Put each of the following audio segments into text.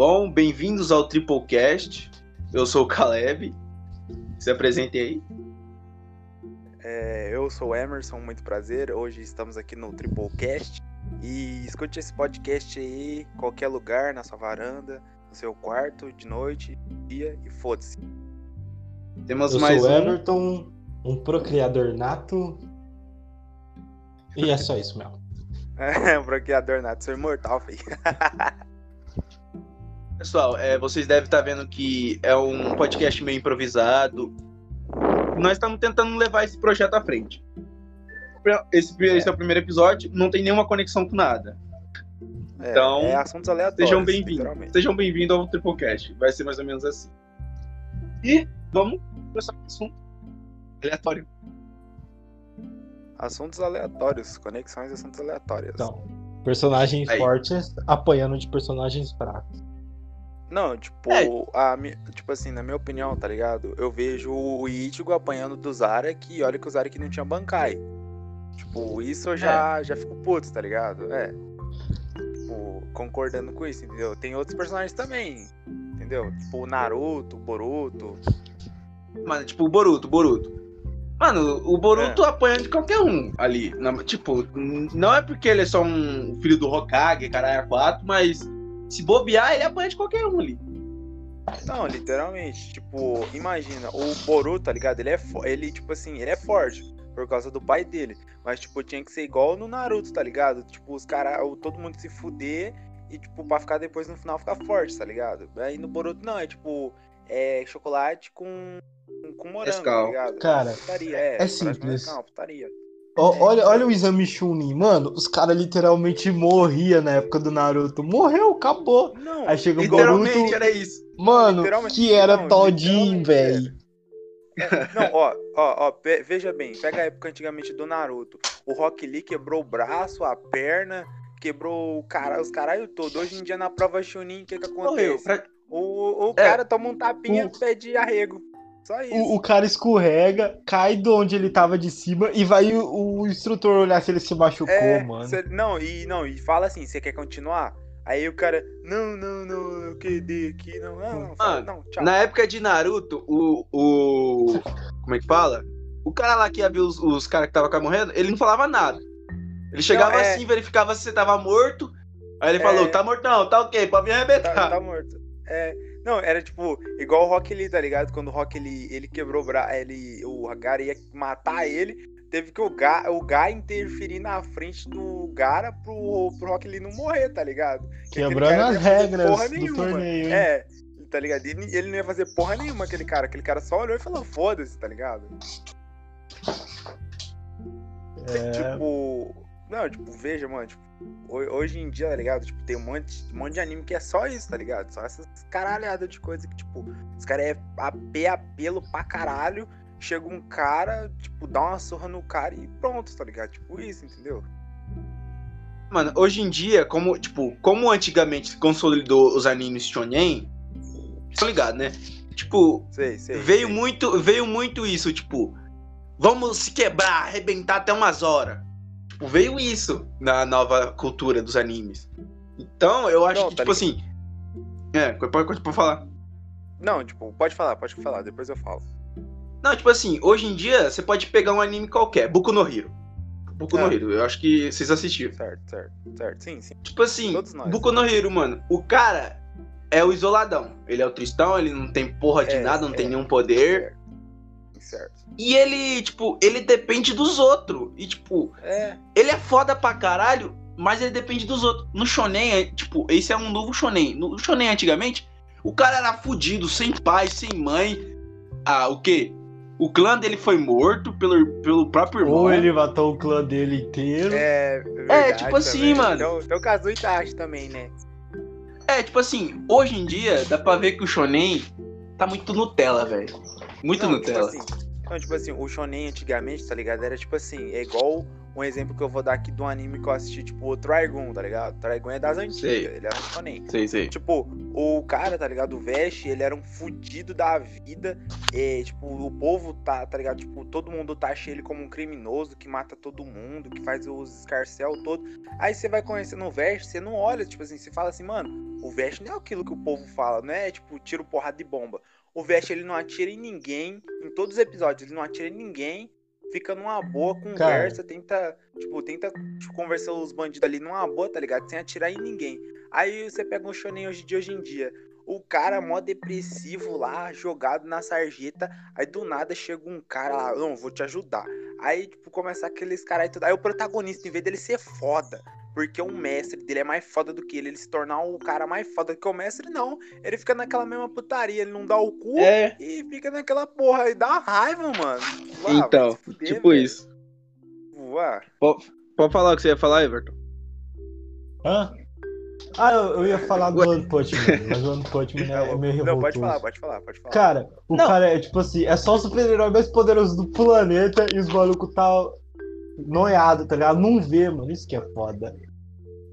bom? Bem-vindos ao Triplecast. Eu sou o Caleb. Se apresente aí. É, eu sou o Emerson, muito prazer. Hoje estamos aqui no Triplecast. E escute esse podcast aí, qualquer lugar, na sua varanda, no seu quarto, de noite, dia e foda-se. Temos Eu mais sou o um. Everton, um procriador nato. E é só isso mesmo. É, um bloqueador nato, sou imortal, filho. Pessoal, é, vocês devem estar vendo que é um podcast meio improvisado. Nós estamos tentando levar esse projeto à frente. Esse, esse é o primeiro episódio, não tem nenhuma conexão com nada. É, Então, é assuntos aleatórios. Sejam bem-vindos. Sejam bem-vindos ao Triplecast. Vai ser mais ou menos assim. E vamos começar com o assunto aleatório. Assuntos aleatórios, conexões de assuntos aleatórios. Então, personagens Aí. fortes apanhando de personagens fracos. Não, tipo, É. a, tipo assim, na minha opinião, tá ligado? Eu vejo o Ichigo apanhando do Zarek e olha que o Zarek não tinha Bankai. Tipo, isso eu já, já fico puto, tá ligado? É. Tipo, concordando com isso, entendeu? Tem outros personagens também, entendeu? Tipo, o Naruto, o Boruto. Mano, tipo o Boruto, Boruto. Mano, o Boruto apanha de qualquer um ali. Na- tipo, não é porque ele é só um filho do Hokage, caralho, 4, mas se bobear, ele apanha de qualquer um ali. Não, literalmente, tipo, imagina, o Boruto, tá ligado? Ele é, ele, tipo assim, ele é forte por causa do pai dele. Mas, tipo, tinha que ser igual no Naruto, tá ligado? Tipo, os caras, todo mundo se fuder e, tipo, pra ficar depois no final ficar forte, tá ligado? Aí no Boruto não, é tipo, é chocolate com, com morango, Nescau. tá ligado? Cara, putaria, é, é simples. Putaria. Olha, olha o exame Chunin, mano. Os caras literalmente morriam na época do Naruto. Morreu, acabou. Não, Aí chega o Literalmente Boruto. era isso. Mano, Literalmente, que era não, todinho, velho. Não, ó, ó, ó, veja bem, pega a época antigamente do Naruto. O Rock Lee quebrou o braço, a perna, quebrou o cara, os caralho todo. Hoje em dia na prova Chunin, o que que Morreu. acontece? Pra- O, o É. cara toma um tapinha O- e pede arrego. Só isso. O, o cara escorrega, cai de onde ele tava de cima e vai o, o instrutor olhar se ele se machucou, É, mano. cê- não, e não, e fala assim, você quer continuar? Aí o cara, não, não, não, eu queria aqui, não, não, não, fala, Mano, não, tchau. Na época de Naruto, o. o como é que fala? O cara lá que ia ver os, os caras que tava quase morrendo, ele não falava nada. Ele chegava é. assim, verificava se você tava morto. Aí ele É. falou, tá morto não, tá ok, pode me arrebentar. Tá, tá morto. É, não, era tipo, igual o Rock Lee, tá ligado? Quando o Rock Lee, ele quebrou o braço, ele, o Gara ia matar ele, teve que o Ga, o Ga interferir na frente do Gara pro, pro Rock Lee não morrer, tá ligado? Quebrando as regras porra do nenhuma. torneio, hein? É, tá ligado? Ele, ele não ia fazer porra nenhuma, aquele cara. Aquele cara só olhou e falou, foda-se, tá ligado? É, Tipo. Não, tipo, veja, mano, tipo, ho- hoje em dia, tá ligado? Tipo, tem um monte, um monte de anime que é só isso, tá ligado? Só essas caralhadas de coisa que, tipo, os caras é AP apelo pra caralho. Chega um cara, tipo, dá uma surra no cara e pronto, tá ligado? Tipo isso, entendeu? Mano, hoje em dia, como, tipo, como antigamente se consolidou os animes shonen, tá ligado, né? Tipo, Sei, sei. veio sei. muito, veio muito isso, tipo, vamos se quebrar, arrebentar até umas horas. Tipo, veio isso na nova cultura dos animes. Então, eu acho Não, que, tá tipo assim. É, pode, pode, pode falar. Não, tipo, pode falar, pode falar, depois eu falo. Não, tipo assim, hoje em dia você pode pegar um anime qualquer, Boku no Hero. Boku no Ah. Hero, eu acho que vocês assistiram. Certo, certo, certo. Sim, sim. Tipo assim, Todos nós. Boku no Hero, mano, o cara é o isoladão. Ele é o tristão, ele não tem porra de É, nada, não é. tem nenhum poder. Certo. E ele, tipo, ele depende dos outros. E, tipo, É, ele é foda pra caralho, mas ele depende dos outros. No Shonen, é, tipo, esse é um novo Shonen. No Shonen, antigamente, o cara era fudido, sem pai, sem mãe. Ah, o quê? O clã dele foi morto pelo, pelo próprio irmão. Ou ele matou o clã dele inteiro. é. verdade tipo assim, também. mano. Tem, o- tem o caso do Itachi também, né? É, tipo assim, hoje em dia, dá pra ver que o Shonen tá muito Nutella, velho. Muito Não, Nutella. Tipo assim, não, tipo assim, o shonen antigamente, tá ligado? Era tipo assim, é igual um exemplo que eu vou dar aqui de um anime que eu assisti, tipo, o Trigun, tá ligado? O Trigun é das antigas, Sei. ele é um shonen. Sei, sei. Tipo, o cara, tá ligado? O Vest, ele era um fudido da vida. E, tipo, o povo tá, tá ligado? Tipo, todo mundo taxa ele como um criminoso que mata todo mundo, que faz os escarcel todo. Aí você vai conhecendo o Vest, você não olha, tipo assim, você fala assim, mano, o Vest não é aquilo que o povo fala, não é tipo tiro porrada de bomba. O Vest, ele não atira em ninguém, em todos os episódios, ele não atira em ninguém. Fica numa boa, conversa, tenta, tipo, tenta tipo, conversar os bandidos ali numa boa, tá ligado? Sem atirar em ninguém. Aí você pega um shonen hoje de hoje em dia. O cara mó depressivo lá, jogado na sarjeta. Aí do nada chega um cara lá, não, vou te ajudar. Aí, tipo, começa aqueles caras aí tudo. Aí o protagonista, em vez dele ser foda, porque o mestre dele é mais foda do que ele, ele se tornar o cara mais foda que o mestre, não. Ele fica naquela mesma putaria, ele não dá o cu É, e fica naquela porra aí, dá raiva, mano. Vá, então, fuder, tipo velho. isso. Vá. Pode falar o que você ia falar, Everton? Hã? Ah, eu, eu ia falar do One Punch Man, mas o One Punch Man é, é meio revoltoso. Não, pode falar, pode falar, pode falar. Cara, o Não. cara é tipo assim, é só o super-herói mais poderoso do planeta e os malucos tá noiado, tá ligado? Não vê, mano. Isso que é foda.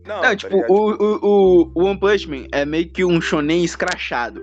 Não, Não, tá tipo, ligado? o, o, o, o One Punch Man é meio que um shonen escrachado.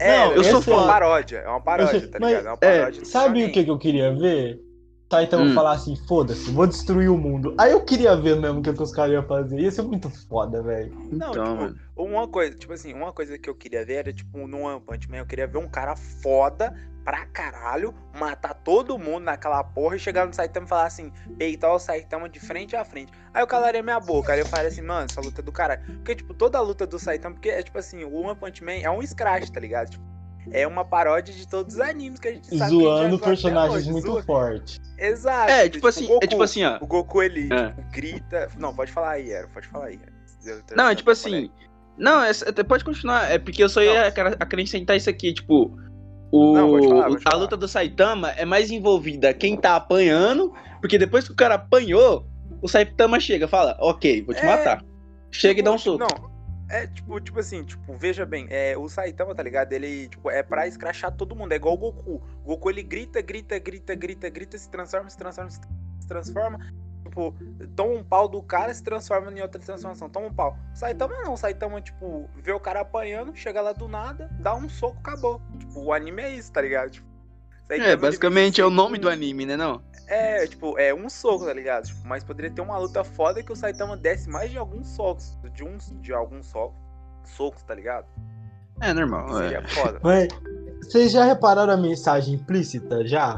É, Não, eu sou esse é uma fã. paródia, é uma paródia, tá ligado? É uma é, paródia. de Sabe shonen. o que, que eu queria ver? Tá, então Hum. falar assim, foda-se, vou destruir o mundo. Aí eu queria ver mesmo o que, que os caras iam fazer. Ia ser muito foda, velho. Não, Então, tipo, mano. uma coisa, tipo assim, uma coisa que eu queria ver era, tipo, no One Punch Man, eu queria ver um cara foda pra caralho, matar todo mundo naquela porra e chegar no Saitama e falar assim, peitar o Saitama de frente a frente. Aí eu calaria minha boca, aí eu falaria assim, mano, essa luta é do caralho. Porque, tipo, toda a luta do Saitama, porque é tipo assim, o One Punch Man é um scratch, tá ligado? Tipo, é uma paródia de todos os animes que a gente sabe. que a gente já Zoando personagens hoje, muito zoa- fortes. Exato. É, tipo assim, o Goku, é tipo assim, ó. O Goku, ele É. tipo, grita. Não, pode falar aí, Ero, pode falar aí. Eu- eu- Não, é tipo assim. Não, é, pode continuar. É porque eu só ia acre- acrescentar isso aqui, tipo. O, Não, pode falar, a falar. luta do Saitama é mais envolvida quem tá apanhando, porque depois que o cara apanhou, o Saitama chega e fala, ok, vou te É. matar. Chega e dá um Tipo, soco. Não, é tipo, tipo assim, tipo, veja bem, é, o Saitama, tá ligado? Ele, tipo, é pra escrachar todo mundo, é igual o Goku. O Goku, ele grita, grita, grita, grita, grita, se transforma, se transforma, se transforma. Tipo, toma um pau do cara, se transforma em outra transformação, toma um pau. Saitama não, Saitama, tipo, vê o cara apanhando, chega lá do nada, dá um soco, acabou. Tipo, o anime é isso, tá ligado? Tipo, É, basicamente é o nome do anime, né não? É, tipo, é um soco, tá ligado? Tipo, mas poderia ter uma luta foda que o Saitama desce mais de alguns socos. De uns, de alguns socos. Socos, tá ligado? É normal. Seria É. foda. Mas vocês já repararam a mensagem implícita já?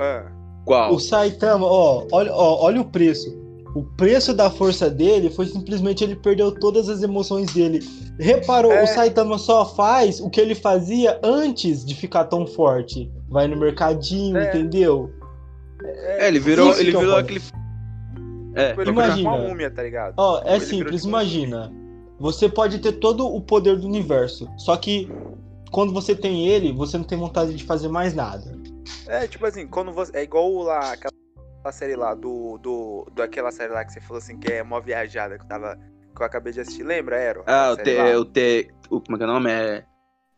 Ah, Qual? O Saitama, ó, olha, ó, olha o preço. O preço da força dele foi simplesmente ele perdeu todas as emoções dele. Reparou, É. o Saitama só faz o que ele fazia antes de ficar tão forte. Vai no mercadinho, É. entendeu? É, ele virou, Isso ele eu virou aquele. É, tipo, ele Imagina. virou uma múmia, tá ligado? Ó, é Ele virou simples, tipo imagina. Você pode ter todo o poder do universo, só que quando você tem ele, você não tem vontade de fazer mais nada. É, tipo assim, quando você. É igual lá, aquela série lá do. do daquela série lá que você falou assim, que é mó viajada, que eu tava. Que eu acabei de assistir, lembra, Ero? Ah, o T. O T. O, como é que é o nome? É.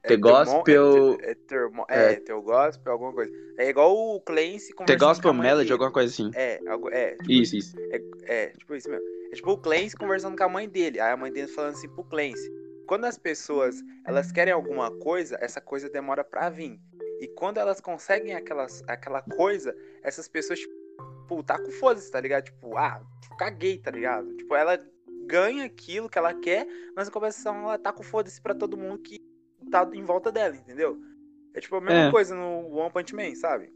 É The Termo- Gospel- É, ter- é, termo- é, é. Teu Gospel, alguma coisa. É igual o Clancy The conversando Gospel com a mãe Melody, dele. alguma coisa assim. É, algo, é, tipo Isso, isso. É, tipo isso mesmo. É tipo o Clancy conversando com a mãe dele. Aí a mãe dele falando assim pro Clancy. Quando as pessoas, elas querem alguma coisa, essa coisa demora pra vir. E quando elas conseguem aquelas, aquela coisa, essas pessoas, tipo, tá com foda-se, tá ligado? Tipo, ah, caguei, tá ligado? Tipo, ela ganha aquilo que ela quer, mas em compensação ela tá com foda-se pra todo mundo que tá em volta dela, entendeu? É tipo a mesma É. coisa no One Punch Man, sabe?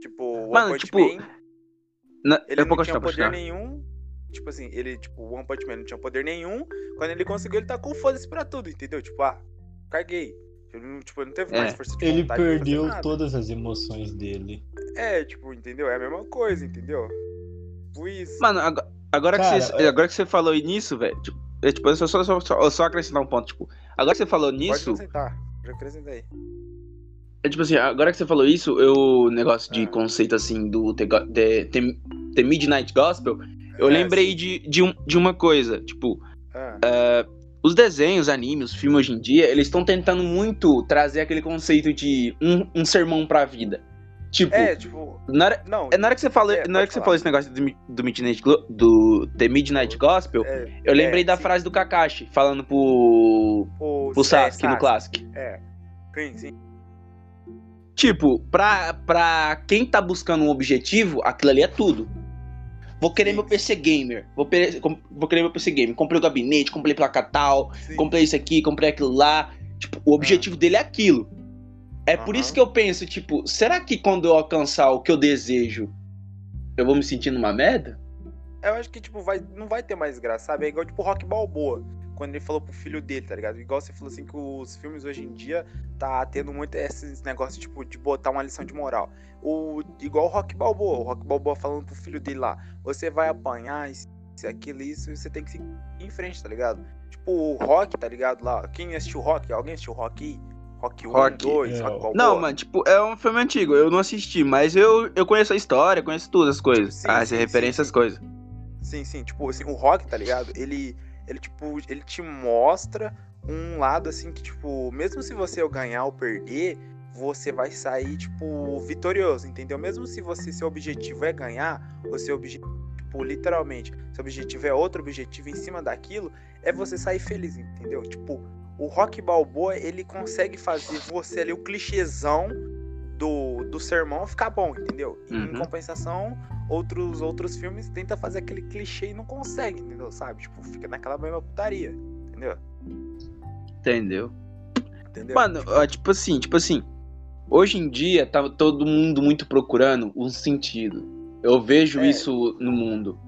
Tipo, o One Punch tipo, Man... Na, Ele eu não tinha poder nenhum. Tipo assim, ele, tipo, o One Punch Man não tinha poder nenhum. Quando ele conseguiu, ele tá com foda-se pra tudo, entendeu? Tipo, ah, caguei. Ele não, tipo, ele não teve É. mais força de Ele perdeu todas as emoções dele. É, tipo, entendeu? É a mesma coisa, entendeu? Tipo isso. Mano, agora, agora Cara, que você, é- agora que você falou nisso, velho, tipo, é, tipo, eu só, só, só, só, só acrescentar um ponto, tipo, agora que você falou Pode nisso, acrescentar. Já acrescentei. é tipo assim, agora que você falou isso, eu, o negócio de Ah. conceito assim do The, The, The, The Midnight Gospel, eu É, lembrei sim. de, de, um, de uma coisa, tipo, Ah, os desenhos, animes, os filmes hoje em dia, eles estão tentando muito trazer aquele conceito de um, um sermão pra vida. Tipo, É, tipo. na hora, Não. é, na hora que você falou, É, na hora que você falou esse negócio do, do Midnight, do The Midnight Gospel, é, eu lembrei é, da sim. frase do Kakashi, falando pro, o, pro Sasuke no Classic. É. Sim, sim. Tipo, pra, pra quem tá buscando um objetivo, aquilo ali é tudo. Vou querer Sim. meu PC gamer. Vou, vou querer meu PC gamer. Comprei o gabinete, comprei placa tal, comprei isso aqui, comprei aquilo lá. Tipo, o objetivo dele é aquilo. É por Aham. isso que eu penso, tipo, será que quando eu alcançar o que eu desejo, eu vou me sentir numa merda? Eu acho que, tipo, vai, não vai ter mais graça, sabe? É igual, tipo, Rock Balboa. Quando ele falou pro filho dele, tá ligado? Igual você falou assim que os filmes hoje em dia tá tendo muito esses negócios, tipo, de botar uma lição de moral. O, igual o Rock Balboa. O Rock Balboa falando pro filho dele lá. Você vai apanhar, isso, aquilo, isso, e você tem que seguir em frente, tá ligado? Tipo, o Rock, tá ligado? Lá, quem assistiu Rock? Alguém assistiu Rock aí? Rock 1, Rock, 2, é, Rock Balboa? Não, mano, tipo, é um filme antigo, eu não assisti, mas eu, eu conheço a história, conheço tudo as coisas. Sim, as sim, referências, sim, as coisas. Sim, sim, tipo, assim, o rock, tá ligado? Ele, ele, tipo, ele te mostra um lado, assim, que, tipo, mesmo se você ganhar ou perder, você vai sair, tipo, vitorioso, entendeu? Mesmo se você, seu objetivo é ganhar, ou seu objetivo, tipo, literalmente, seu objetivo é outro objetivo em cima daquilo, é você sair feliz, entendeu? Tipo, o Rock Balboa, ele consegue fazer você ali, o clichêzão do, do sermão ficar bom, entendeu? E, Em Uhum. compensação, outros outros filmes tenta fazer aquele clichê e não consegue, entendeu? Sabe? Tipo, fica naquela mesma putaria, entendeu? Entendeu? Entendeu? Mano, tipo assim, tipo assim. Hoje em dia tá todo mundo muito procurando um sentido. Eu vejo É. isso no mundo.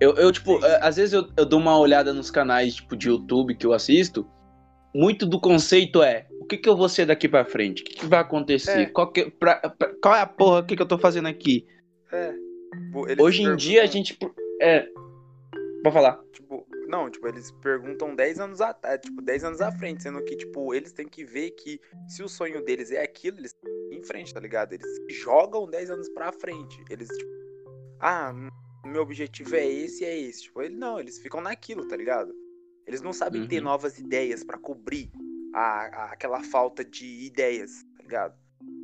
Eu, eu tipo, Sim. é, às vezes eu, eu dou uma olhada nos canais, tipo, de YouTube que eu assisto. Muito do conceito é, o que que eu vou ser daqui pra frente? O que, que vai acontecer? É. Qual, que, pra- pra- qual é a porra que, que eu tô fazendo aqui? É. Tipo, eles Hoje em dia a gente... É... Pode falar. Tipo, não, tipo, eles perguntam 10 anos atrás, tipo, 10 anos à frente, sendo que, tipo, eles têm que ver que se o sonho deles é aquilo, eles em frente, tá ligado? Eles jogam 10 anos pra frente. Eles, tipo, ah, meu objetivo é esse, é esse. Tipo, ele não, eles ficam naquilo, tá ligado? Eles não sabem ter Uhum. novas ideias pra cobrir a, a- aquela falta de ideias, tá ligado?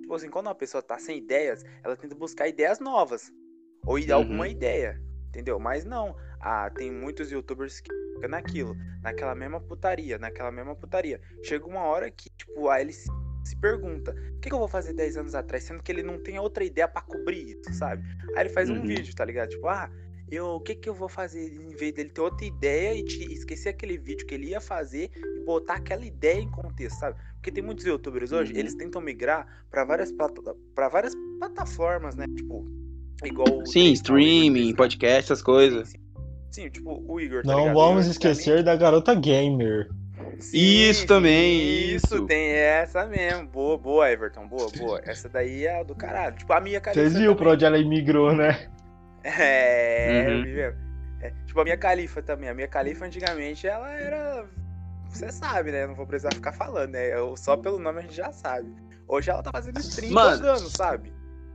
Tipo assim, quando uma pessoa tá sem ideias, ela tenta buscar ideias novas. Ou Uhum. alguma ideia, entendeu? Mas não. Ah, tem muitos youtubers que ficam naquilo, naquela mesma putaria, naquela mesma putaria. Chega uma hora que, tipo, aí ele se, se pergunta: o que, que eu vou fazer 10 anos atrás? Sendo que ele não tem outra ideia pra cobrir isso, sabe? Aí ele faz um Uhum. vídeo, tá ligado? Tipo, ah, eu, o que, que eu vou fazer em vez dele ter outra ideia e te esquecer aquele vídeo que ele ia fazer e botar aquela ideia em contexto, sabe? Porque tem muitos youtubers hoje, Uhum. eles tentam migrar pra várias, pra várias plataformas, né? Tipo, igual. o Sim, streaming, né? podcast, essas coisas. Sim, sim. Sim, tipo, o Igor. tá Não ligado? vamos esquecer da garota gamer. Sim, Isso também, sim, isso. tem essa mesmo. Boa, boa, Everton. Boa, boa. Essa daí é a do caralho. Tipo, a minha Califa. Vocês viram pra onde ela migrou, né? É, Uhum. eu vi mesmo. É, tipo, a minha Califa também. A minha Califa antigamente ela era. Você sabe, né? Não vou precisar ficar falando, né? Eu- só pelo nome a gente já sabe. Hoje ela tá fazendo stream Mano. todo ano, sabe?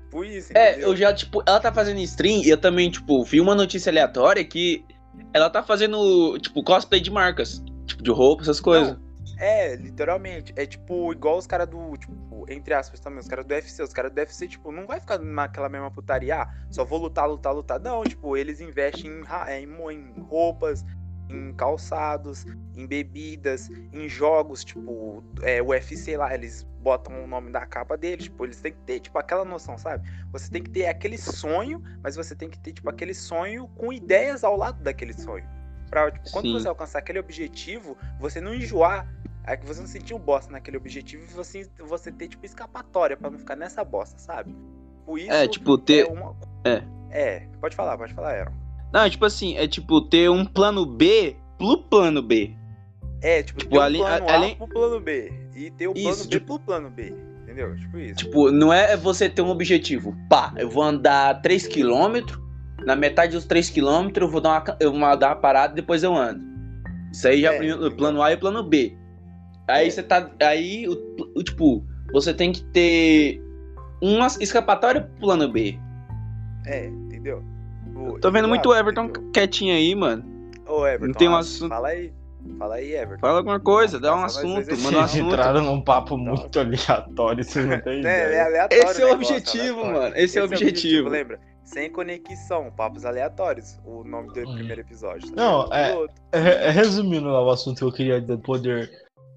Por isso, É, entendeu? eu já, tipo, ela tá fazendo stream e eu também, tipo, vi uma notícia aleatória que ela tá fazendo, tipo, cosplay de marcas. Tipo, de roupa, essas coisas. É, literalmente. É tipo, igual os caras do, tipo, entre aspas também, os caras do UFC. Os caras do UFC, tipo, não vai ficar naquela mesma putaria, ah, só vou lutar, lutar, lutar. Não, tipo, eles investem em, em, em roupas, em calçados, em bebidas, em jogos, tipo, é, UFC lá, eles botam o nome da capa deles, tipo, eles têm que ter, tipo, aquela noção, sabe? Você tem que ter aquele sonho, mas você tem que ter, tipo, aquele sonho com ideias ao lado daquele sonho. Pra, tipo, quando Sim. você alcançar aquele objetivo, você não enjoar é que você não sentir um bosta naquele objetivo e você, você ter, tipo, escapatória pra não ficar nessa bosta, sabe? Por isso É, tipo, ter. é uma. é. É, pode falar, pode falar, Aaron. Não, é tipo assim, é tipo ter um plano B pro plano B. É, tipo, Tipo, ter o além- plano a- A além- pro plano B. E ter o plano Isso, B tipo- pro plano B. Entendeu? Tipo isso. Tipo, não é você ter um objetivo. Pá, eu vou andar 3km, na metade dos 3km eu vou dar uma, eu vou dar uma parada e depois eu ando. Isso aí já É, é o plano A e o plano B. Aí É. você tá. Aí, o, o- tipo, você tem que ter uma escapatória pro plano B. É, entendeu? Tipo, Tô vendo muito o Everton entendeu? quietinho aí, mano. Ô, Everton, tem um assunto- fala aí. Fala aí, Everton. Fala alguma coisa, dá um assunto, esse manda um Vocês assunto. entraram num papo muito aleatório, vocês não têm É, é ideia. aleatório. Esse é o negócio, objetivo, mano. Esse é o objetivo. Lembra? Sem conexão, papos aleatórios. O nome do Hum. primeiro episódio. tá Não, é- outro. Re- Resumindo lá o assunto que eu queria do poder.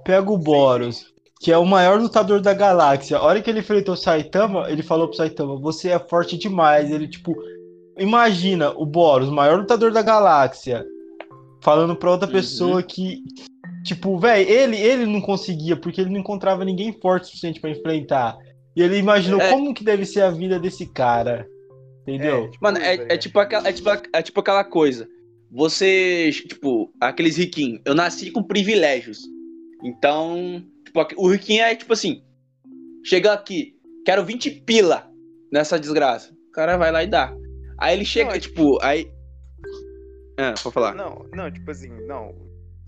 Pega o Boros, que é o maior lutador da galáxia. A hora que ele enfrentou o Saitama, ele falou pro Saitama, você é forte demais. Ele, tipo, imagina o Boros, o maior lutador da galáxia, falando pra outra Uhum. pessoa que, tipo, velho, ele, ele não conseguia, porque ele não encontrava ninguém forte o suficiente pra enfrentar. E ele imaginou É. como que deve ser a vida desse cara. Entendeu? tipo Mano, é, tá é, tipo aquela, é, tipo, é tipo aquela coisa. Você, tipo, aqueles riquinhos. Eu nasci com privilégios. Então, tipo, o riquinho é tipo assim: chega aqui, quero 20 pila nessa desgraça. O cara vai lá e dá. Aí ele chega, Não, é tipo, aí. Ah, pode falar. Não, não, tipo assim, não.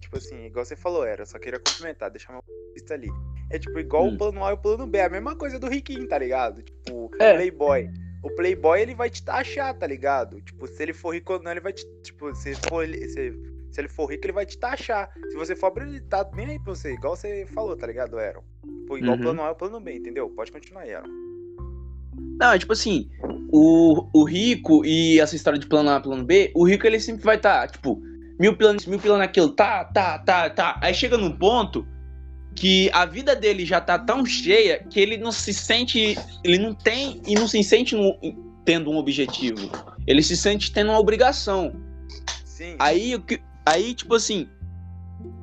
Tipo assim, igual você falou, era, eu só queria complementar, deixar uma lista ali. É tipo igual Hum. o plano A e o plano B, é a mesma coisa do riquinho, tá ligado? Tipo, É. Playboy. O Playboy ele vai te taxar, tá ligado? Tipo, se ele for rico ou não, ele vai te. Tipo, se, for, ele- se, se ele for rico, ele vai te taxar. Se você for pobre, ele tá nem aí pra você, igual você falou, tá ligado, Aaron? Tipo, igual o Uhum. plano A e o plano B, entendeu? Pode continuar aí, Aaron. Não, é tipo assim, o, o rico e essa história de plano A, plano B, o rico ele sempre vai estar, tipo, mil planos, mil planos naquilo, tá, tá, tá, tá. Aí chega num ponto que a vida dele já tá tão cheia que ele não se sente, ele não tem e não se sente no- tendo um objetivo. Ele se sente tendo uma obrigação. Sim. Aí, aí tipo assim,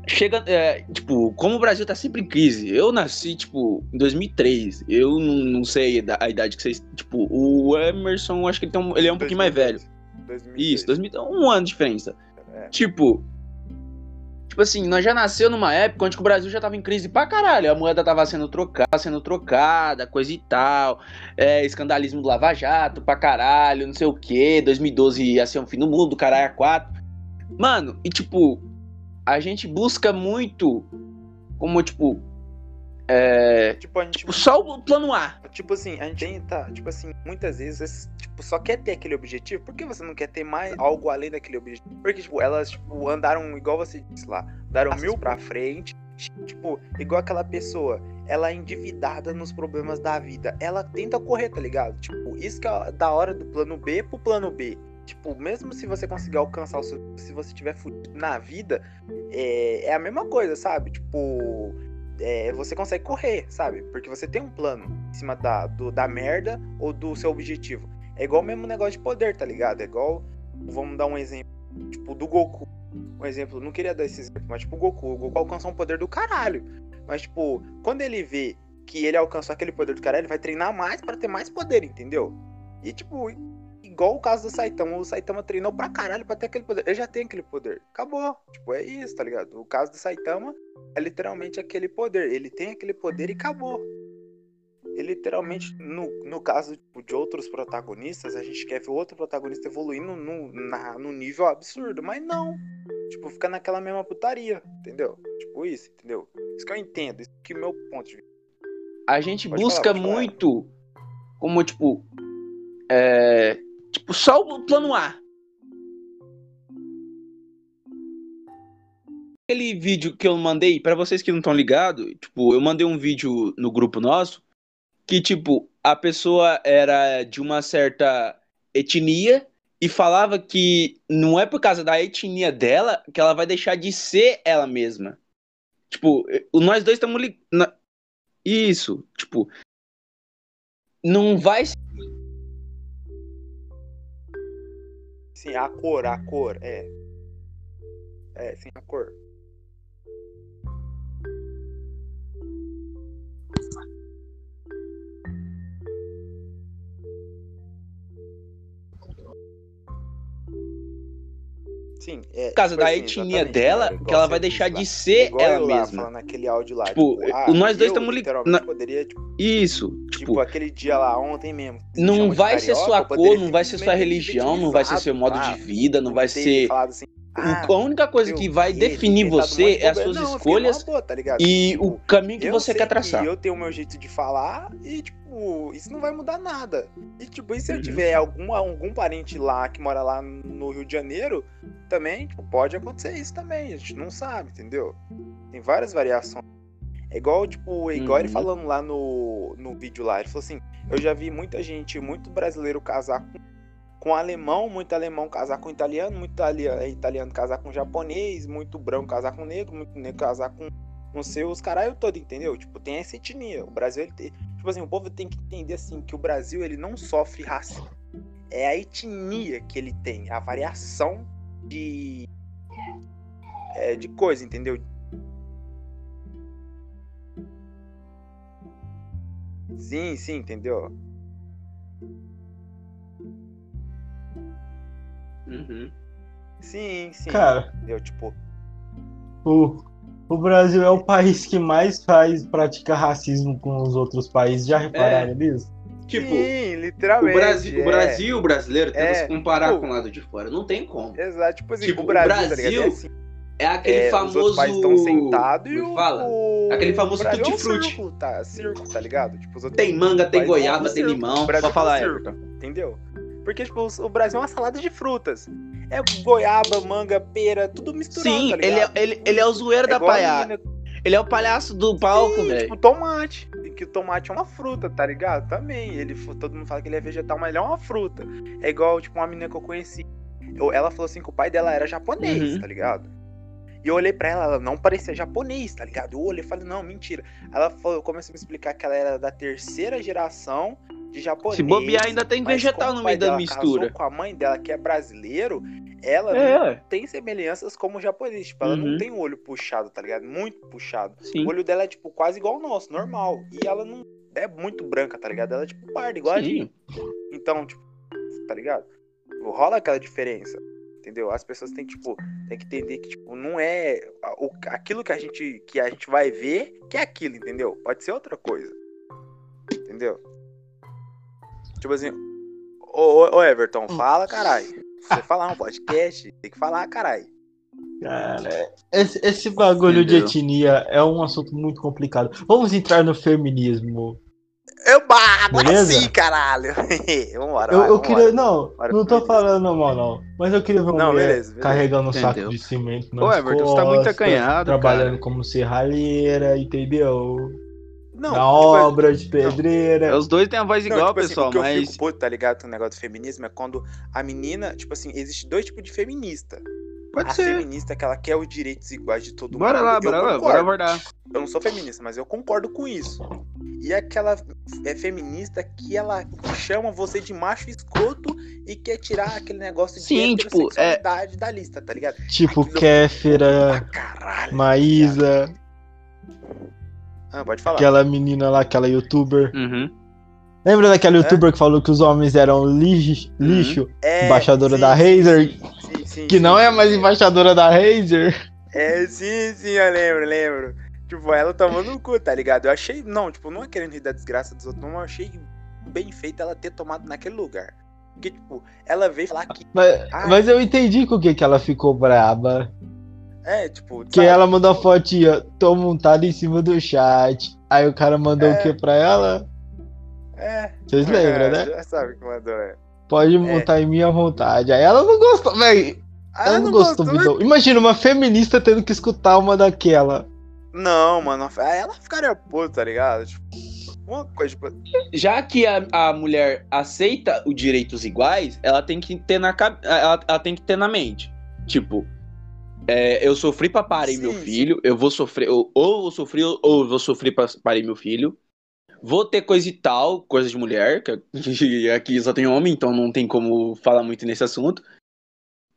chega, é, tipo, como o Brasil tá sempre em crise, eu nasci, tipo, em 2003, eu não, não sei a ida- a idade que vocês, tipo, o Emerson, acho que ele, tem um- ele é um pouquinho mais velho. 2002. Isso, 2000, um ano de diferença. É. Tipo, tipo assim, nós já nasceu numa época onde o Brasil já tava em crise pra caralho. A moeda tava sendo trocada, sendo trocada, coisa e tal. É, escandalismo do Lava Jato pra caralho, não sei o que. 2012 ia ser um fim do mundo, caralho, a quatro. Mano, e tipo, a gente busca muito como, tipo, é, Tipo, a gente tipo, só o plano A. Tipo assim, a gente tenta, tipo assim, muitas vezes, tipo, só quer ter aquele objetivo. Por que você não quer ter mais algo além daquele objetivo? Porque, tipo, elas, tipo, andaram, igual você disse lá, andaram mil pra frente. Tipo, igual aquela pessoa, ela é endividada nos problemas da vida. Ela tenta correr, tá ligado? Tipo, isso que é da hora do plano B pro plano B. Tipo, mesmo se você conseguir alcançar o seu. Se você tiver fudido na vida, é, é a mesma coisa, sabe? Tipo, é, você consegue correr, sabe? Porque você tem um plano em cima da, do- da merda ou do seu objetivo. É igual o mesmo negócio de poder, tá ligado? É igual. Vamos dar um exemplo, tipo, do Goku. Um exemplo, não queria dar esse exemplo, mas tipo, o Goku. O Goku alcançou um poder do caralho. Mas, tipo, quando ele vê que ele alcançou aquele poder do caralho, ele vai treinar mais pra ter mais poder, entendeu? E, tipo, igual o caso do Saitama. O Saitama treinou pra caralho pra ter aquele poder. Ele já tem aquele poder. Acabou. Tipo, é isso, tá ligado? O caso do Saitama é literalmente aquele poder. Ele tem aquele poder e acabou. E literalmente, no, no caso tipo, de outros protagonistas, a gente quer ver outro protagonista evoluindo no, na, no nível absurdo, mas não. Tipo, fica naquela mesma putaria, entendeu? Tipo isso, entendeu? Isso que eu entendo, isso que é o meu ponto de vista. A gente Pode busca falar, muito como, tipo, é, só o plano A. Aquele vídeo que eu mandei, pra vocês que não estão ligados, tipo, eu mandei um vídeo no grupo nosso que, tipo, a pessoa era de uma certa etnia e falava que não é por causa da etnia dela que ela vai deixar de ser ela mesma. Tipo, nós dois estamos ligados. Isso, tipo, não vai Sim, a cor, a cor, é. É, sim, a cor. Sim, é. por causa tipo da assim, etnia dela cara, igual que ela vai deixar lá. de ser Igual ela lá, mesma. naquele áudio lá. Tipo, ah, nós dois eu, tamo li- literalmente na- poderia, tipo, Isso, tipo, tipo, aquele dia lá, ontem mesmo. não vai ser carioca, sua cor, não vai ser sua religião, não vai ser seu modo de vida, não vai ser assim, Ah, a única coisa que vai ele definir você é as suas Não, escolhas boa, tá e Tipo, o caminho que você quer traçar. Que eu tenho o meu jeito de falar e, tipo, isso não vai mudar nada. E, tipo, e se eu Uhum. tiver algum, algum parente lá que mora lá no Rio de Janeiro, também, tipo, pode acontecer isso também. A gente não sabe, entendeu? Tem várias variações. É igual, tipo, é igual ele Uhum. falando lá no, no vídeo lá. Ele falou assim: eu já vi muita gente, muito brasileiro casar com, com alemão, muito alemão casar com italiano, muito italiano, italiano casar com japonês, muito branco casar com negro, muito negro casar com não sei os caralho todo, entendeu? Tipo, tem essa etnia. O Brasil, ele tem. Tipo assim, o povo tem que entender assim que o Brasil ele não sofre racismo. É a etnia que ele tem, a variação de. É, de coisa, entendeu? Sim, sim, entendeu? Uhum. Sim, sim. Cara, Entendeu? Tipo, o, o Brasil é o país que mais faz praticar racismo com os outros países. Já repararam nisso? Tipo, sim, o literalmente. Brasil, o é. Brasil, o brasileiro, tenta É, se comparar tipo- com o lado de fora. Não tem como. Exato, tipo assim, Tipo, o Brasil, o tá ligado? Brasil É assim, É aquele é, famoso. Os países estão sentados e o. fala? Aquele famoso Brasil é um tutti-frutti. Circo, tá, circo, tá ligado? Tipo, os outros Tem manga, tem goiaba, tem limão. O Brasil Pode falar, é. Entendeu? Porque, tipo, o Brasil é uma salada de frutas. É goiaba, manga, pera, tudo misturado, Sim, tá ele é, ele, ele é o zoeiro da igual a palhaça. Ele é o palhaço do palco, velho. Tipo, tomate. Que o tomate é uma fruta, tá ligado? Também. Ele, todo mundo fala que ele é vegetal, mas ele é uma fruta. É igual, tipo, uma menina que eu conheci. Eu- ela falou assim que o pai dela era japonês, Uhum. tá ligado? E eu olhei pra ela, ela não parecia japonês, tá ligado? Eu olhei e falei, não, mentira. Ela falou, começou a me explicar que ela era da terceira geração de japonês. Se bobear, ainda tem vegetal no meio da mistura. Com a mãe dela, que é brasileiro, ela É, tem semelhanças como o japonês. Tipo, ela Uhum. não tem o olho puxado, tá ligado? Muito puxado. sim. O olho dela é, tipo, quase igual ao nosso, normal. E ela não é muito branca, tá ligado? Ela é, tipo, parda, igual a gente. Sim. Então, tipo, tá ligado? Rola aquela diferença, entendeu? As pessoas têm, tipo, tem que entender que, tipo, não é o, aquilo que a gente que a gente vai ver que é aquilo, entendeu? Pode ser outra coisa. Entendeu? Tipo assim, ô, ô, ô Everton, fala, caralho. Você falar um podcast, tem que falar, caralho. Cara, esse, esse bagulho de Entendeu? etnia é um assunto muito complicado. Vamos entrar no feminismo. Eu bah, agora Beleza? sim, caralho. Vambora, Eu, vai, eu vambora. queria. Não, Bora não tô falando mal, não. Mas eu queria ver Não, beleza, beleza. carregando um saco de cimento Ô, Everton, você tá muito costas, acanhado, Trabalhando cara. como serralheira, entendeu? Não, Na tipo, obra de pedreira. Os dois têm a voz Não, igual, tipo assim, pessoal, o que eu mas. fico puto, tá ligado? Com o negócio do feminismo é quando a menina, tipo assim, existe dois tipos de feminista. Pode a ser. feminista que ela quer os direitos iguais de todo Bora mundo. lá, eu bora lá, bora abordar. Eu não sou feminista, mas eu concordo com isso. E aquela é feminista que ela chama você de macho escroto e quer tirar aquele negócio de Sim, tipo, é- heterossexualidade da lista, tá ligado? Tipo Aquilo- Kéfera, Pra caralho. Maísa, Ah, pode falar. aquela menina lá, aquela youtuber. Uhum. Lembra daquela É? youtuber que falou que os homens eram lixo, Uhum. lixo É, embaixadora sim, da Razer, sim, sim, que sim, não é mais sim. embaixadora da Razer? É, sim, sim, eu lembro, lembro. Tipo, ela tomando no cu, tá ligado? Eu achei, não, tipo, não é querendo rir da desgraça dos outros, não, eu achei bem feito ela ter tomado naquele lugar. Porque, tipo, ela veio falar que. Mas, Ah. mas eu entendi com o que, que ela ficou braba. É, tipo. Que sabe? ela mandou a fotinha, tô montada em cima do chat. Aí o cara mandou É. o que pra ela? É. Vocês lembram, é, né? Já sabe que mandou, é. Pode montar em minha vontade. Aí ela não gostou, velho. Ah, Ela não gostou, Vidal. Imagina uma feminista tendo que escutar uma daquela. Não, mano. Aí ela ficaria puta, tá ligado? Tipo, uma coisa, tipo. Já que a, a mulher aceita os direitos iguais, ela tem que ter na ela, ela tem que ter na mente. Tipo, é, eu sofri pra parir Sim, meu filho, eu vou sofrer, ou, ou eu sofri, ou vou sofrer pra parir meu filho. Vou ter coisa e tal, coisa de mulher, que aqui só tem homem, então não tem como falar muito nesse assunto.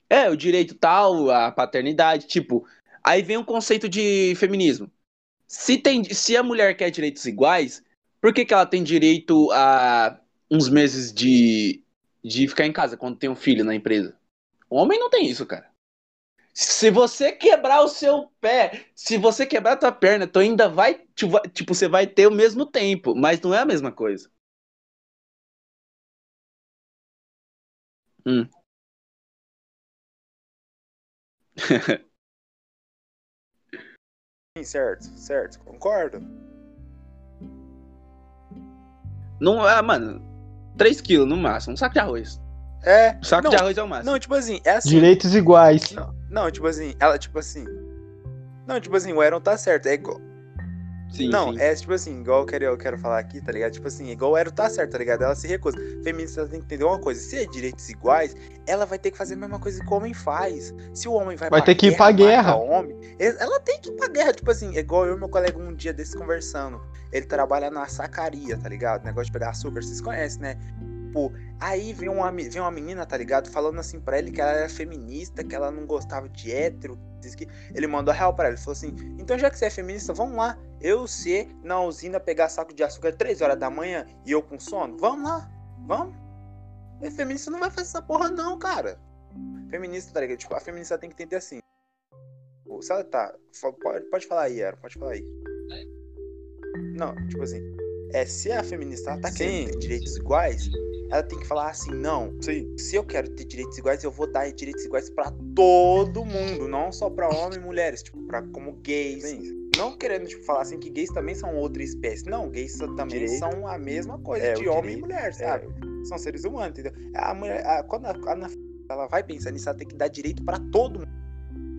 É, o direito tal, a paternidade, tipo. Aí vem o conceito de feminismo. Se, tem, se a mulher quer direitos iguais, por que, que ela tem direito a uns meses de, de ficar em casa quando tem um filho na empresa? O homem não tem isso, cara. Se você quebrar o seu pé, se você quebrar a tua perna, tu ainda vai, tipo, você vai ter o mesmo tempo, mas não é a mesma coisa. Hum. Sim, certo, certo, concordo. Não, é, mano, 3 quilos no máximo, um saco de arroz. É. O saco não, de arroz é o máximo. Não, tipo assim, é assim. Direitos iguais. Não, não, tipo assim, ela, tipo assim. Não, tipo assim, o Aaron tá certo. É igual. sim, não, sim. é tipo assim, igual eu quero, eu quero falar aqui, tá ligado? Tipo assim, igual o Aaron tá certo, tá ligado? Ela se recusa. Feminista ela tem que entender uma coisa: se é direitos iguais, ela vai ter que fazer a mesma coisa que o homem faz. Se o homem vai Vai ter que ir pra guerra. Homem, ela tem que ir pra guerra. Tipo assim, igual eu e meu colega um dia desses conversando. Ele trabalha na sacaria, tá ligado? Negócio de pegar açúcar, vocês conhecem, né? Pô, aí vem uma, vem uma menina, tá ligado? Falando assim pra ele que ela era feminista, que ela não gostava de hétero. Que ele mandou a real pra ela. Ele falou assim: então já que você é feminista, vamos lá. Eu, você, na usina, pegar saco de açúcar 3 horas da manhã e eu com sono? Vamos lá, vamos. E feminista não vai fazer essa porra, não, cara. Feminista, tá ligado? Tipo, a feminista tem que entender assim. Se ela tá. Pode, pode falar aí, Aaron, pode falar aí. Não, tipo assim. É, se a feminista ela tá querendo ter direitos iguais, ela tem que falar assim, não. Se eu quero ter direitos iguais, eu vou dar direitos iguais pra todo mundo, não só pra homens e mulheres, tipo, pra como gays. Não querendo tipo, falar assim que gays também são outra espécie. Não, gays também Direito. são a mesma coisa É, de homem e direito. mulher, sabe? São seres humanos, entendeu? A mulher, a- quando a, a, ela vai pensar nisso, ela tem que dar direito pra todo mundo.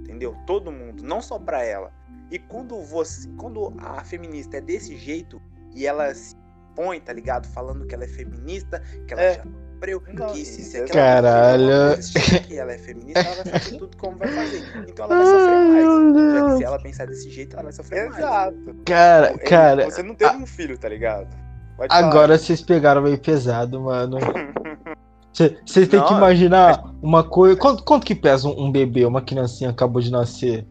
Entendeu? Todo mundo, não só pra ela. E quando você, quando a feminista é desse jeito e ela se põe, tá ligado? Falando que ela é feminista, que ela É. já sofreu, é que se, se Caralho. que ela é feminista, ela vai fazer tudo como vai fazer. Então ela vai sofrer mais. Já que se ela pensar desse jeito, ela vai sofrer mais. Exato. Cara, É, cara, Você não teve um filho, tá ligado? Pode falar. agora vocês pegaram meio pesado, mano. Vocês têm que imaginar uma coisa. Quanto, quanto que pesa um, um bebê, uma criancinha acabou de nascer?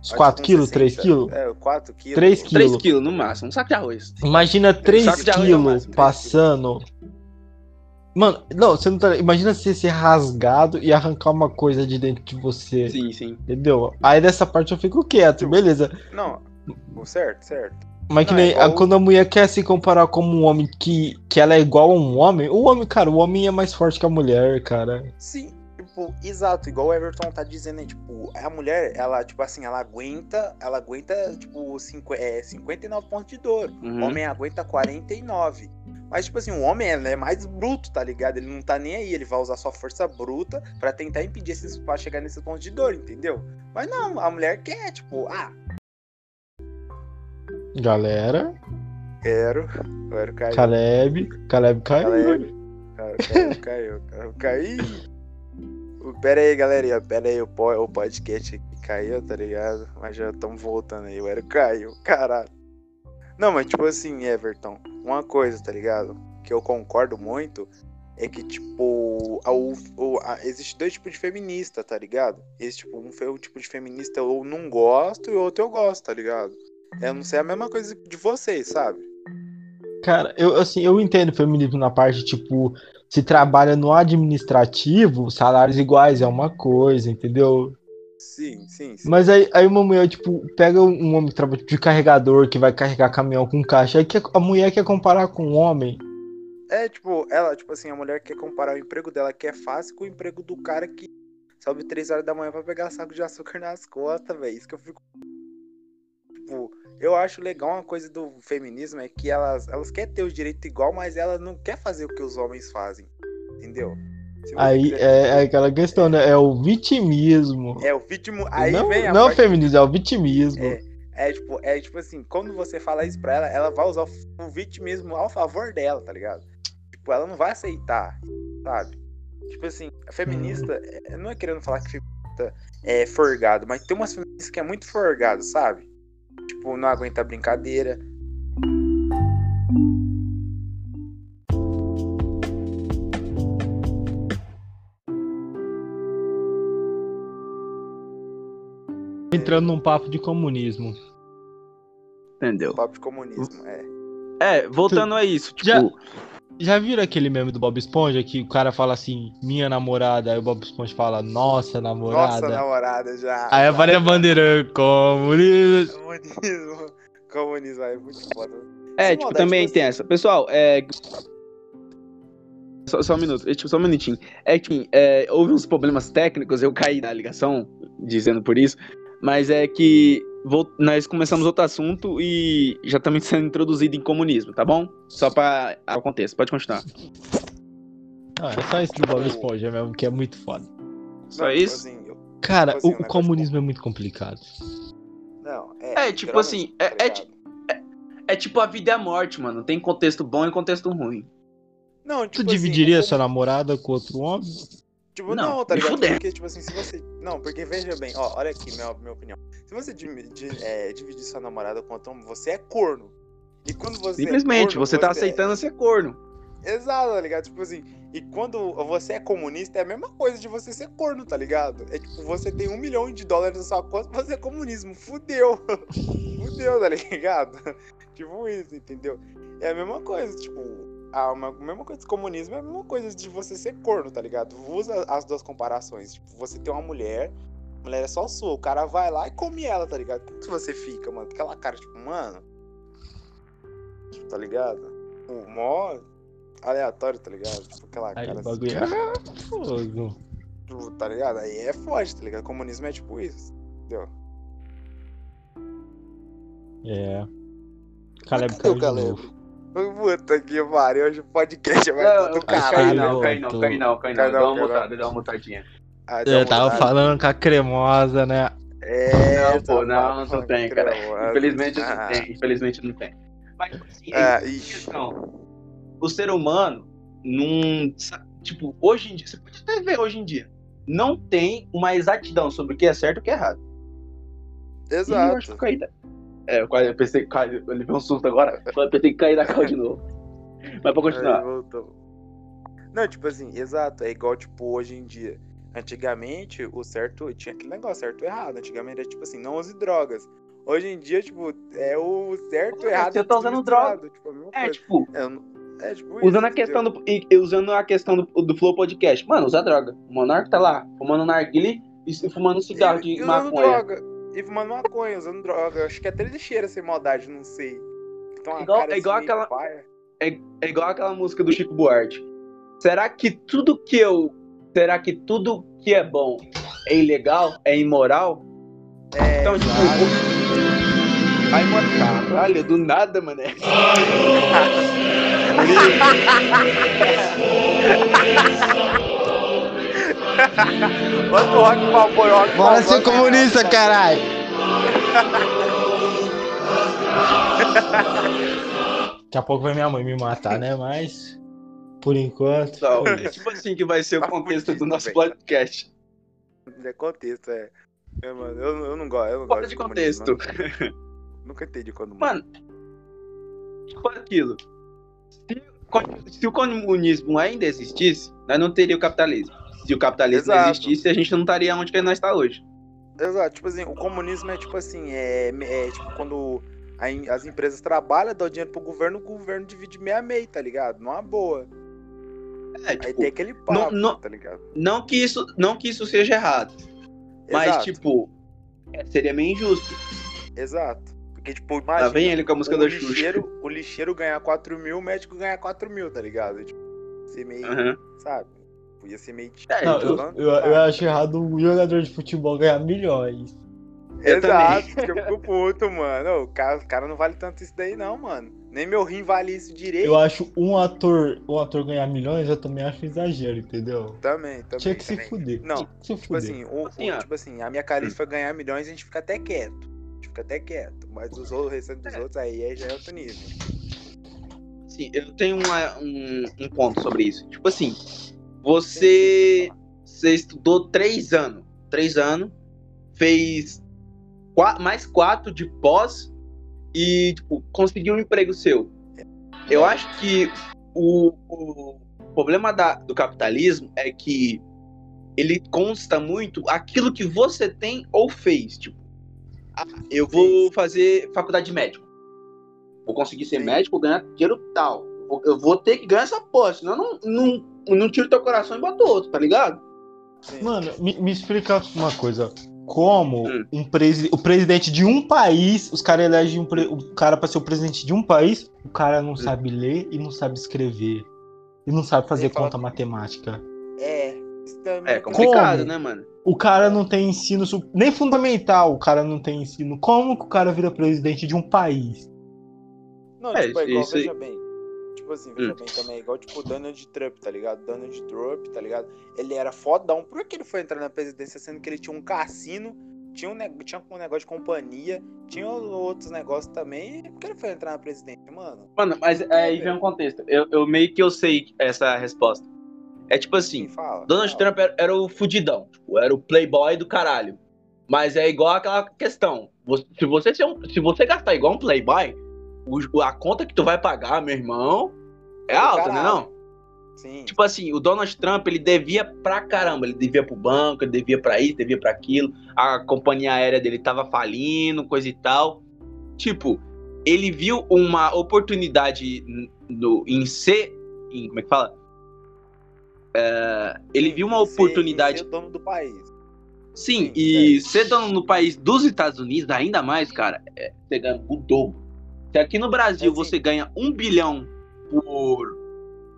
Uns Acho 4 que quilos, uns 3 60. quilos? É, 4 quilos. 3 3 quilos. quilos no máximo, um saco de arroz. Imagina 3 saco de arroz é quilos passando. Mano, não, você não tá. Imagina você ser rasgado e arrancar uma coisa de dentro de você. Sim, sim. Entendeu? Aí dessa parte eu fico quieto, beleza. Não, certo, certo. Mas que Não, é nem igual- a- quando a mulher quer se comparar como um homem que, que ela é igual a um homem, o homem, cara, o homem é mais forte que a mulher, cara. Sim, tipo, exato, igual o Everton tá dizendo tipo, a mulher, ela, tipo assim, ela aguenta, ela aguenta, tipo, cinqu é, 59 pontos de dor. O Uhum. homem aguenta 49. Mas, tipo assim, o homem ele é mais bruto, tá ligado? Ele não tá nem aí, ele vai usar sua força bruta pra tentar impedir esses pra chegar nesse ponto de dor, entendeu? Mas não, a mulher quer, tipo, ah, Galera, quero, quero cair. Caleb, Caleb caiu. Caleb. Cara, caiu, caiu, caiu, caiu. Pera aí, galerinha. Pera aí, o, po- o podcast caiu, tá ligado? Mas já estamos voltando aí. O Ero caiu, caralho. Não, mas tipo assim, Everton, uma coisa, tá ligado? Que eu concordo muito é que, tipo, a, o- a- existe dois tipos de feminista, tá ligado? Esse tipo, um, fe- um tipo de feminista eu não gosto e o outro eu gosto, tá ligado? Eu não sei a mesma coisa de vocês, sabe? Cara, eu assim, eu entendo feminismo na parte, tipo, se trabalha no administrativo, salários iguais é uma coisa, entendeu? Sim, sim, sim. Mas aí, aí uma mulher, tipo, pega um homem que trabalha de carregador, que vai carregar caminhão com caixa, aí que a mulher quer comparar com um homem. É, tipo, ela, tipo assim, a mulher quer comparar o emprego dela que é fácil com o emprego do cara que sobe 3 horas da manhã pra pegar saco de açúcar nas costas, velho. Isso que eu fico. Tipo, eu acho legal uma coisa do feminismo é que elas, elas querem ter o direito igual, mas elas não querem fazer o que os homens fazem. Entendeu? Aí quiser- é, é aquela questão, né? É o vitimismo. É o vítima. Aí não vem a não é o parte- feminismo, é o vitimismo. É. É tipo, é tipo assim, quando você fala isso pra ela, ela vai usar o, vitimismo ao favor dela, tá ligado? Tipo, ela não vai aceitar, sabe? Tipo assim, a feminista, é- não é querendo falar que feminista é forgado, mas tem umas feministas que é muito forgado, sabe? Tipo, não aguenta brincadeira. Entrando num papo de comunismo. Entendeu? Papo de comunismo, é. É, voltando a isso, tipo. Já- Já viram aquele meme do Bob Esponja que o cara fala assim, minha namorada, aí o Bob Esponja fala, nossa namorada. Nossa, namorada já. Aí a. Maria Bandeira, comunismo. Comunismo. Comunismo é muito foda. É, Sem tipo, também tem essa. Pessoal, é. Só, só um minuto, é, tipo, só um minutinho. É que é, houve uns problemas técnicos, eu caí na ligação, dizendo por isso, mas é que vol- nós começamos outro assunto e já estamos sendo introduzido em comunismo, tá bom? Só pra o contexto, pode continuar. Ah, é só isso do Bob Esponja mesmo, que é muito foda. Só Não, tipo isso? assim, eu- Cara, Tipo assim, o, o negócio comunismo é muito complicado. não, é. É, tipo assim, literalmente, é- é tá ligado? É tipo a vida e a morte, mano. Tem contexto bom e contexto ruim. Não, Tu tipo dividiria assim, sua namorada com outro homem? Tipo, Não, não, tá ligado? Porque, tipo assim, se você. Não, porque veja bem, ó, olha aqui minha, minha opinião. Se você di- di- é, dividir sua namorada com outro homem, você é corno. E quando você. é Simplesmente, corno, você tá aceitando ser corno. Exato, tá ligado? Tipo assim, e quando você é comunista, é a mesma coisa de você ser corno, tá ligado? É tipo, você tem um milhão de dólares na sua conta, você é comunismo. Fudeu. Fudeu, tá ligado? tipo isso, entendeu? É a mesma coisa, tipo, a, uma- mesma coisa de comunismo é a mesma coisa de você ser corno, tá ligado? Usa as duas comparações. Tipo, você tem uma mulher, a mulher é só sua, o cara vai lá e come ela, tá ligado? Como que você fica, mano? Aquela cara, tipo, mano. Tipo, tá ligado? O mó aleatório, tá ligado? Tipo, aquela Aí cara assim, bagulho é fogo. tipo, tá ligado? Aí é forte, tá ligado? Comunismo é tipo isso. Entendeu? É. Caleb caiu de novo. Puta que pariu, hoje o podcast vai Não, dar do cai caralho. não, cai não, cai não, cai não. Cai não, Dá uma não. mutada, dá uma mutadinha. Ah, Eu tava falando com a cremosa, né? É, Não, pô, tá não, não falando tem, cara. Infelizmente Ah, não tem, infelizmente não tem. Mas, assim, Ah, é ixi. questão. O ser humano, não. sa- Tipo, hoje em dia, você pode até ver hoje em dia, não tem uma exatidão sobre o que é certo e o que é errado. E eu acho que Exato. É, eu quase eu pensei que cai- eu levei um susto agora. Eu pensei que cair da cal de novo. Mas pra continuar. Não, tipo assim, exato. É igual, tipo, hoje em dia. Antigamente, o certo. Tinha aquele negócio, certo e errado. Antigamente era tipo assim, não use drogas. Hoje em dia, tipo, é o certo e Você errado. tá é tudo usando misturado, Tipo, a É, tipo, É, eu não- é, tipo usando a isso, questão entendeu? do. e- usando a questão do, do Flow Podcast. Mano, usa droga. O Monark tá lá, fumando narguile e fumando cigarro de e maconha. droga. E fumando maconha, usando droga. Acho que até ele cheira sem maldade, não sei. Então, Igual- é igual assim, aquela- paia. É igual aquela música do Chico Buarque. Será que tudo que eu. Será que tudo que é bom é ilegal? É imoral? É, Então, tipo. Ai, mano, caralho, do nada, mané. Bota o rock rock Bora ser comunista, caralho! Daqui a pouco vai minha mãe me matar, né? Mas, por enquanto. Não, é tipo assim que vai ser o contexto do nosso podcast. É contexto, é. É, mano, eu, eu não gosto. Eu não Fora gosto de contexto. mano. Nunca entendi quando. Mano, tipo aquilo. Se, se o comunismo ainda existisse, nós não teria o capitalismo. Se o capitalismo Exato. existisse, a gente não estaria onde que nós está hoje. Exato, tipo assim, o comunismo é tipo assim, é, é tipo quando a as empresas trabalham, dão dinheiro pro governo, o governo divide meia meia, tá ligado? Numa boa. É, Aí tipo, tem aquele papo, não- tá ligado? não, que isso, não que isso seja errado, mas, Exato, tipo, é, seria meio injusto. exato. Porque, tipo, Lá imagina, vem ele com a música o da Xuxa. lixeiro, o lixeiro ganhar 4 mil, o médico ganhar 4 mil, tá ligado? Tipo, ser meio, Aham. sabe? Podia ser meio... É, Não, então, eu, eu, eu acho errado um jogador de futebol ganhar milhões. eu Exato, porque eu fico puto, mano. O cara, o cara não vale tanto isso daí, não, mano. Nem meu rim vale isso direito. Eu acho um ator, um ator ganhar milhões, eu também acho exagero, entendeu? Também, também. Tinha que se também. fuder. Não, Tinha que se Tipo fuder. assim, o, o- Assim, ó. tipo assim, a minha califa ganhar milhões, a gente fica até quieto. A gente fica até quieto. Mas os outros, o restante dos É. outros aí, aí já é outro nível. Assim, eu tenho uma- um, um ponto sobre isso. Tipo assim, você, você estudou três anos. Três anos, fez qua- mais quatro de pós e tipo, conseguiu um emprego seu. Eu acho que o, o problema da- do capitalismo é que ele consta muito aquilo que você tem ou fez. Tipo, ah, eu vou fazer faculdade de médico. Vou conseguir ser Sim. médico, ganhar dinheiro tal. Eu vou ter que ganhar essa porra, senão eu não, não, não tiro teu coração e boto outro, tá ligado? Sim. Mano, me, me explica uma coisa. Como Hum. um presi o presidente de um país, os caras elegem um o cara pra ser o presidente de um país, o cara não sabe ler e não sabe escrever. e não sabe fazer Ele fala- conta matemática. É. Também É complicado, Como? né, mano? O cara não tem ensino, nem fundamental, o cara não tem ensino. Como que o cara vira presidente de um país? Não, É, tipo, é igual, isso aí- veja bem. Tipo assim, veja Hum. bem também, é igual tipo o Donald Trump, tá ligado? Donald Trump, tá ligado? Ele era fodão. Por que ele foi entrar na presidência sendo que ele tinha um cassino, tinha um, tinha um negócio de companhia, tinha outros negócios também? Por que ele foi entrar na presidência, mano? Mano, mas aí vem um contexto. Eu, eu meio que eu sei essa resposta. É tipo assim, Sim, fala. Donald fala. Trump era, era o fudidão, tipo, era o playboy do caralho. Mas é igual aquela questão. Se você, um- se você gastar igual um playboy, a conta que tu vai pagar, meu irmão, é Do alta, né não? Sim. Tipo assim, o Donald Trump, ele devia pra caramba. Ele devia pro banco, ele devia pra isso, devia pra aquilo. A companhia aérea dele tava falindo, coisa e tal. Tipo, ele viu uma oportunidade no, em ser. Em, como é que fala? É, ele Sim, viu uma ser- oportunidade. ser o dono do país. Sim, Sim, e ser dono no país dos Estados Unidos, ainda mais, cara, é você ganha o dobro. Se aqui no Brasil É, sim. você ganha um bilhão por.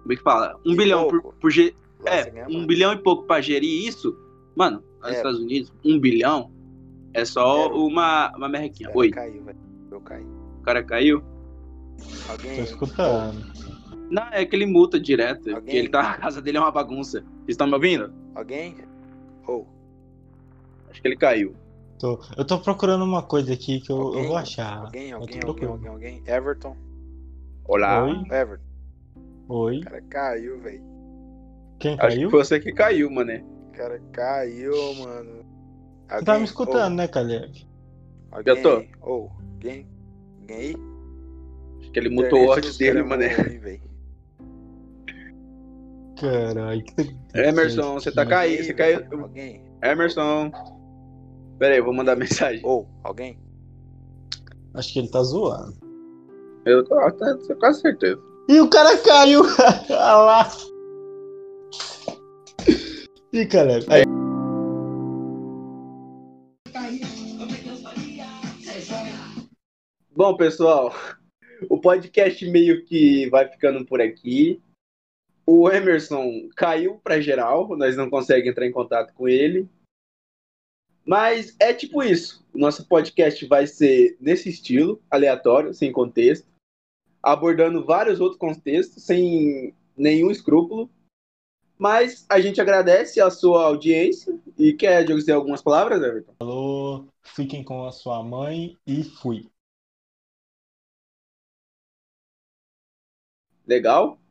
Como é que fala? Um E bilhão por, pouco. por, ge- Lá é, um mais. bilhão e pouco pra gerir isso, mano, nos É. Estados Unidos, um bilhão é só É. uma, uma merrequinha. Oi, Caiu, velho. Eu caí. o cara caiu? Alguém. Tô escutando. Não, é que ele multa direto, porque Alguém? ele tá, a casa dele é uma bagunça. Vocês estão me ouvindo? Alguém? Oh. Acho que ele caiu. Tô- eu tô procurando uma coisa aqui que eu, eu vou achar. Alguém, alguém, alguém, alguém, alguém. Everton. Olá. Oi? Everton. Oi? O cara caiu, velho. Quem Acho que caiu? foi você que caiu, mané. O cara caiu, mano. Você tá me escutando, né, Caleb? Oh, alguém Eu tô. aí? Oh, alguém? Alguém aí? Acho que ele mutou o ódio dele, mané. Caralho, que Emerson, você tá caindo, Alguém, você caiu. Alguém? Emerson. Pera aí, eu vou mandar mensagem. Oh, alguém? Acho que ele tá zoando. Eu tô, tô, tô quase certeza. E o cara caiu! Olha lá! Ih, Caleb. Aí. Bom, pessoal, o podcast meio que vai ficando por aqui. O Emerson caiu pra geral, nós não conseguimos entrar em contato com ele. Mas é tipo isso. O nosso podcast vai ser nesse estilo, aleatório, sem contexto, abordando vários outros contextos, sem nenhum escrúpulo. Mas a gente agradece a sua audiência e quer dizer algumas palavras, Everton? Falou, fiquem com a sua mãe e fui. Legal?